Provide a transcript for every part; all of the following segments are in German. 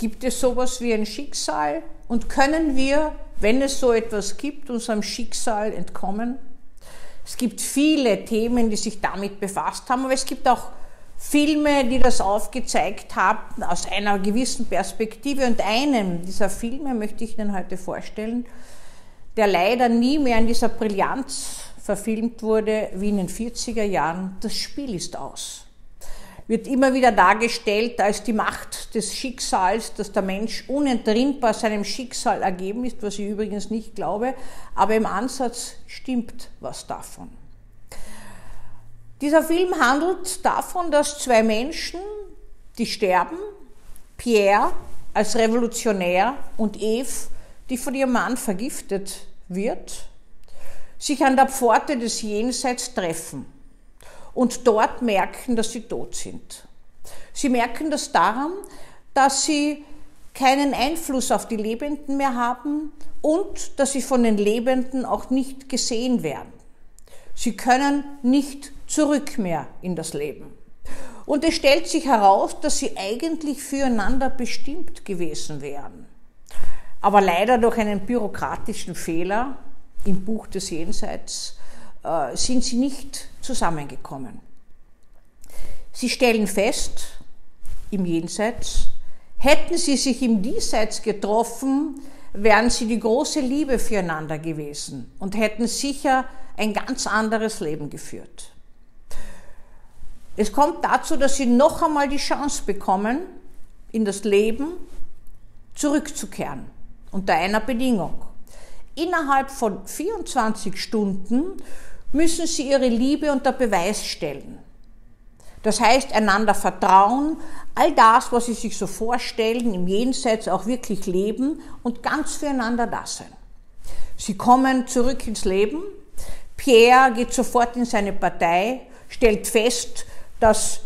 Gibt es sowas wie ein Schicksal? Und können wir, wenn es so etwas gibt, unserem Schicksal entkommen? Es gibt viele Themen, die sich damit befasst haben, aber es gibt auch Filme, die das aufgezeigt haben aus einer gewissen Perspektive. Und einem dieser Filme möchte ich Ihnen heute vorstellen, der leider nie mehr in dieser Brillanz verfilmt wurde wie in den 40er Jahren. Das Spiel ist aus. Wird immer wieder dargestellt als die Macht des Schicksals, dass der Mensch unentrinnbar seinem Schicksal ergeben ist, was ich übrigens nicht glaube, aber im Ansatz stimmt was davon. Dieser Film handelt davon, dass zwei Menschen, die sterben, Pierre als Revolutionär und Eve, die von ihrem Mann vergiftet wird, sich an der Pforte des Jenseits treffen und dort merken, dass sie tot sind. Sie merken das daran, dass sie keinen Einfluss auf die Lebenden mehr haben und dass sie von den Lebenden auch nicht gesehen werden. Sie können nicht zurück mehr in das Leben. Und es stellt sich heraus, dass sie eigentlich füreinander bestimmt gewesen wären. Aber leider durch einen bürokratischen Fehler im Buch des Jenseits sind sie nicht zusammengekommen. Sie stellen fest, im Jenseits, hätten sie sich im Diesseits getroffen, wären sie die große Liebe füreinander gewesen und hätten sicher ein ganz anderes Leben geführt. Es kommt dazu, dass sie noch einmal die Chance bekommen, in das Leben zurückzukehren, unter einer Bedingung. Innerhalb von 24 Stunden müssen sie ihre Liebe unter Beweis stellen. Das heißt, einander vertrauen, all das, was sie sich so vorstellen, im Jenseits auch wirklich leben und ganz füreinander da sein. Sie kommen zurück ins Leben, Pierre geht sofort in seine Partei, stellt fest, dass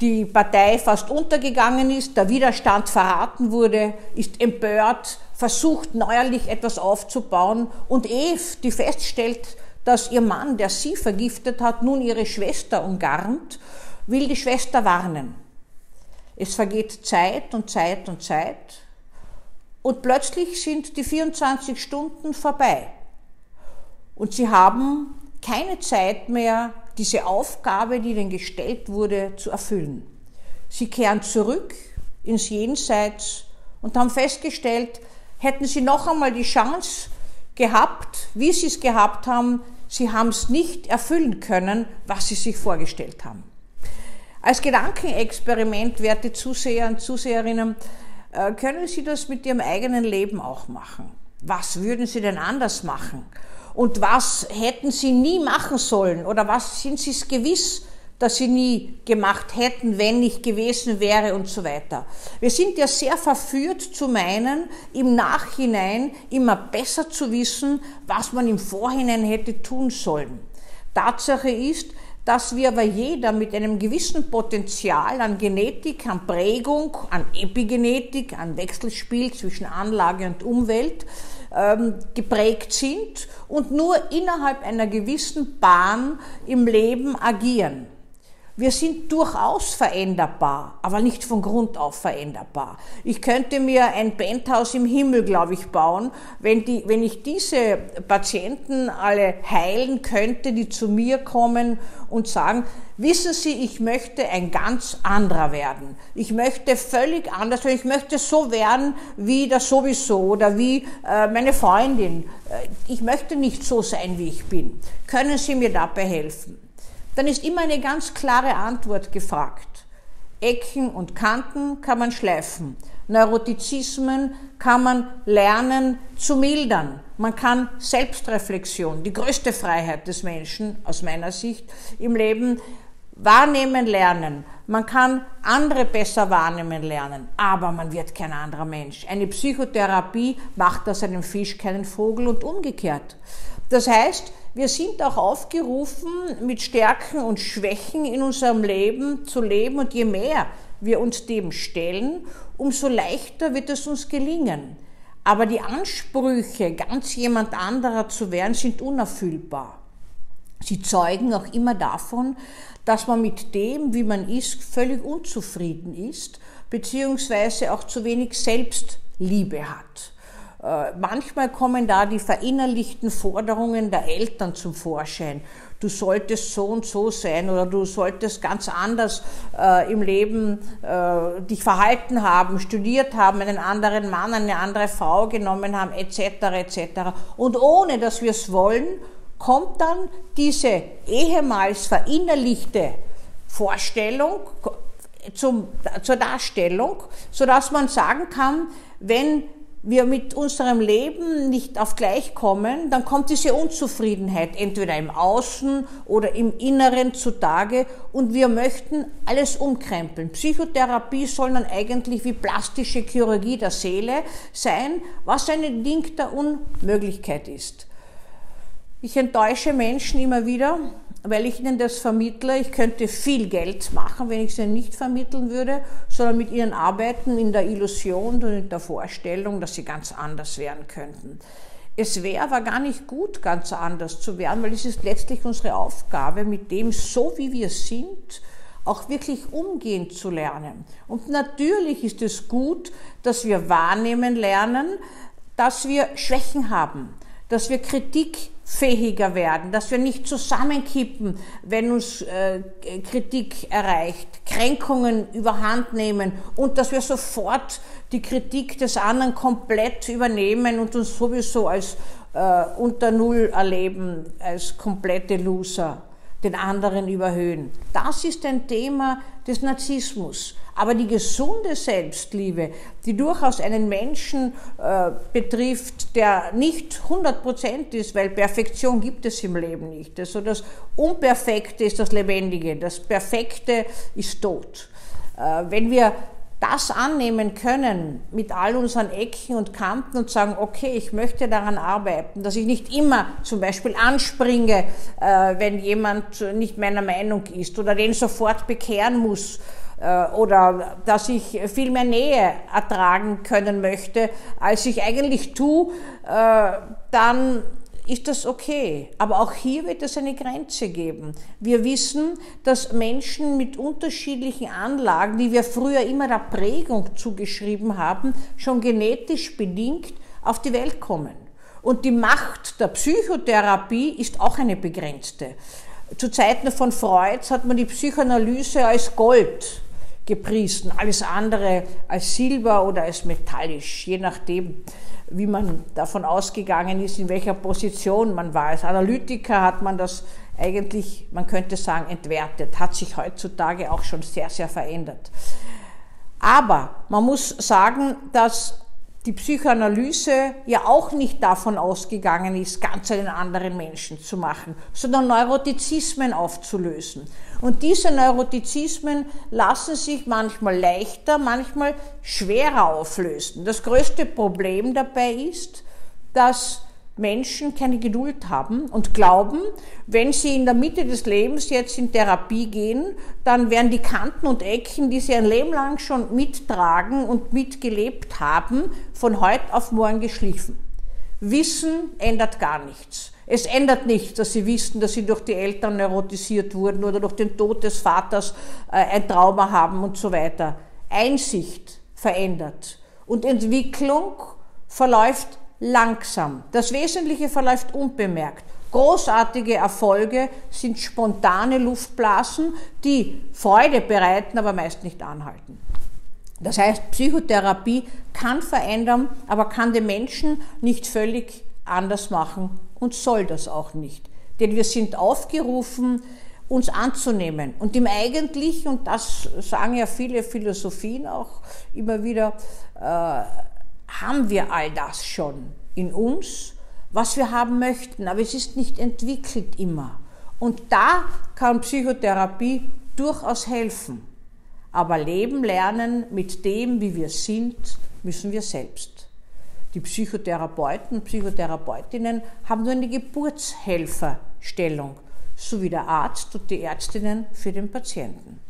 die Partei fast untergegangen ist, der Widerstand verraten wurde, ist empört, versucht neuerlich etwas aufzubauen und Eve, die feststellt, dass ihr Mann, der sie vergiftet hat, nun ihre Schwester umgarnt, will die Schwester warnen. Es vergeht Zeit und Zeit und Zeit und plötzlich sind die 24 Stunden vorbei. Und sie haben keine Zeit mehr, diese Aufgabe, die ihnen gestellt wurde, zu erfüllen. Sie kehren zurück ins Jenseits und haben festgestellt, hätten sie noch einmal die Chance gehabt, wie sie es gehabt haben, sie haben es nicht erfüllen können, was sie sich vorgestellt haben. Als Gedankenexperiment, werte Zuseher und Zuseherinnen, äh, können Sie das mit Ihrem eigenen Leben auch machen. Was würden Sie denn anders machen? Und was hätten Sie nie machen sollen? Oder was sind Sie es gewiss, dass Sie nie gemacht hätten, wenn nicht gewesen wäre und so weiter? Wir sind ja sehr verführt zu meinen, im Nachhinein immer besser zu wissen, was man im Vorhinein hätte tun sollen. Tatsache ist, dass wir aber jeder mit einem gewissen Potenzial an Genetik, an Prägung, an Epigenetik, an Wechselspiel zwischen Anlage und Umwelt ähm, geprägt sind und nur innerhalb einer gewissen Bahn im Leben agieren. Wir sind durchaus veränderbar, aber nicht von Grund auf veränderbar. Ich könnte mir ein Penthouse im Himmel, glaube ich, bauen, wenn, die, wenn ich diese Patienten alle heilen könnte, die zu mir kommen und sagen, wissen Sie, ich möchte ein ganz anderer werden. Ich möchte völlig anders werden. Ich möchte so werden wie das sowieso oder wie äh, meine Freundin. Äh, ich möchte nicht so sein, wie ich bin. Können Sie mir dabei helfen? Dann ist immer eine ganz klare Antwort gefragt. Ecken und Kanten kann man schleifen. Neurotizismen kann man lernen zu mildern. Man kann Selbstreflexion, die größte Freiheit des Menschen aus meiner Sicht im Leben, wahrnehmen lernen. Man kann andere besser wahrnehmen lernen, aber man wird kein anderer Mensch. Eine Psychotherapie macht aus einem Fisch keinen Vogel und umgekehrt. Das heißt, wir sind auch aufgerufen, mit Stärken und Schwächen in unserem Leben zu leben und je mehr wir uns dem stellen, umso leichter wird es uns gelingen. Aber die Ansprüche, ganz jemand anderer zu werden, sind unerfüllbar. Sie zeugen auch immer davon, dass man mit dem, wie man ist, völlig unzufrieden ist, beziehungsweise auch zu wenig Selbstliebe hat. Äh, manchmal kommen da die verinnerlichten Forderungen der Eltern zum Vorschein. Du solltest so und so sein oder du solltest ganz anders äh, im Leben äh, dich verhalten haben, studiert haben, einen anderen Mann, eine andere Frau genommen haben, etc. etc. Und ohne dass wir es wollen, kommt dann diese ehemals verinnerlichte Vorstellung zum, zur Darstellung, sodass man sagen kann, wenn wir mit unserem Leben nicht auf gleich kommen, dann kommt diese Unzufriedenheit entweder im Außen oder im Inneren zutage und wir möchten alles umkrempeln. Psychotherapie soll dann eigentlich wie plastische Chirurgie der Seele sein, was ein Ding der Unmöglichkeit ist. Ich enttäusche Menschen immer wieder, weil ich ihnen das vermittle. Ich könnte viel Geld machen, wenn ich es ihnen nicht vermitteln würde, sondern mit ihnen arbeiten in der Illusion und in der Vorstellung, dass sie ganz anders werden könnten. Es wäre aber gar nicht gut, ganz anders zu werden, weil es ist letztlich unsere Aufgabe, mit dem, so wie wir sind, auch wirklich umgehen zu lernen. Und natürlich ist es gut, dass wir wahrnehmen lernen, dass wir Schwächen haben, dass wir Kritik fähiger werden, dass wir nicht zusammenkippen, wenn uns äh, Kritik erreicht, Kränkungen überhand nehmen und dass wir sofort die Kritik des anderen komplett übernehmen und uns sowieso als äh, unter Null erleben, als komplette Loser den anderen überhöhen. Das ist ein Thema des Narzissmus. Aber die gesunde Selbstliebe, die durchaus einen Menschen äh, betrifft, der nicht 100% ist, weil Perfektion gibt es im Leben nicht. Also das Unperfekte ist das Lebendige, das Perfekte ist tot. Äh, wenn wir das annehmen können mit all unseren Ecken und Kanten und sagen, okay, ich möchte daran arbeiten, dass ich nicht immer zum Beispiel anspringe, äh, wenn jemand nicht meiner Meinung ist oder den sofort bekehren muss äh, oder dass ich viel mehr Nähe ertragen können möchte, als ich eigentlich tue, äh, dann ist das okay. Aber auch hier wird es eine Grenze geben. Wir wissen, dass Menschen mit unterschiedlichen Anlagen, die wir früher immer der Prägung zugeschrieben haben, schon genetisch bedingt auf die Welt kommen. Und die Macht der Psychotherapie ist auch eine begrenzte. Zu Zeiten von Freud hat man die Psychoanalyse als Gold gepriesen, alles andere als Silber oder als metallisch, je nachdem wie man davon ausgegangen ist, in welcher Position man war. Als Analytiker hat man das eigentlich, man könnte sagen, entwertet, hat sich heutzutage auch schon sehr, sehr verändert. Aber man muss sagen, dass die Psychoanalyse ja auch nicht davon ausgegangen ist, ganz einen anderen Menschen zu machen, sondern Neurotizismen aufzulösen. Und diese Neurotizismen lassen sich manchmal leichter, manchmal schwerer auflösen. Das größte Problem dabei ist, dass Menschen keine Geduld haben und glauben, wenn sie in der Mitte des Lebens jetzt in Therapie gehen, dann werden die Kanten und Ecken, die sie ein Leben lang schon mittragen und mitgelebt haben, von heute auf morgen geschliffen. Wissen ändert gar nichts. Es ändert nichts, dass sie wissen, dass sie durch die Eltern neurotisiert wurden oder durch den Tod des Vaters äh, ein Trauma haben und so weiter. Einsicht verändert und Entwicklung verläuft langsam. Das Wesentliche verläuft unbemerkt. Großartige Erfolge sind spontane Luftblasen, die Freude bereiten, aber meist nicht anhalten. Das heißt, Psychotherapie kann verändern, aber kann den Menschen nicht völlig anders machen und soll das auch nicht. Denn wir sind aufgerufen, uns anzunehmen. Und im Eigentlichen, und das sagen ja viele Philosophien auch immer wieder, äh, haben wir all das schon in uns, was wir haben möchten, aber es ist nicht entwickelt immer. Und da kann Psychotherapie durchaus helfen. Aber leben lernen mit dem, wie wir sind, müssen wir selbst. Die Psychotherapeuten und Psychotherapeutinnen haben nur eine Geburtshelferstellung, sowie der Arzt und die Ärztinnen für den Patienten.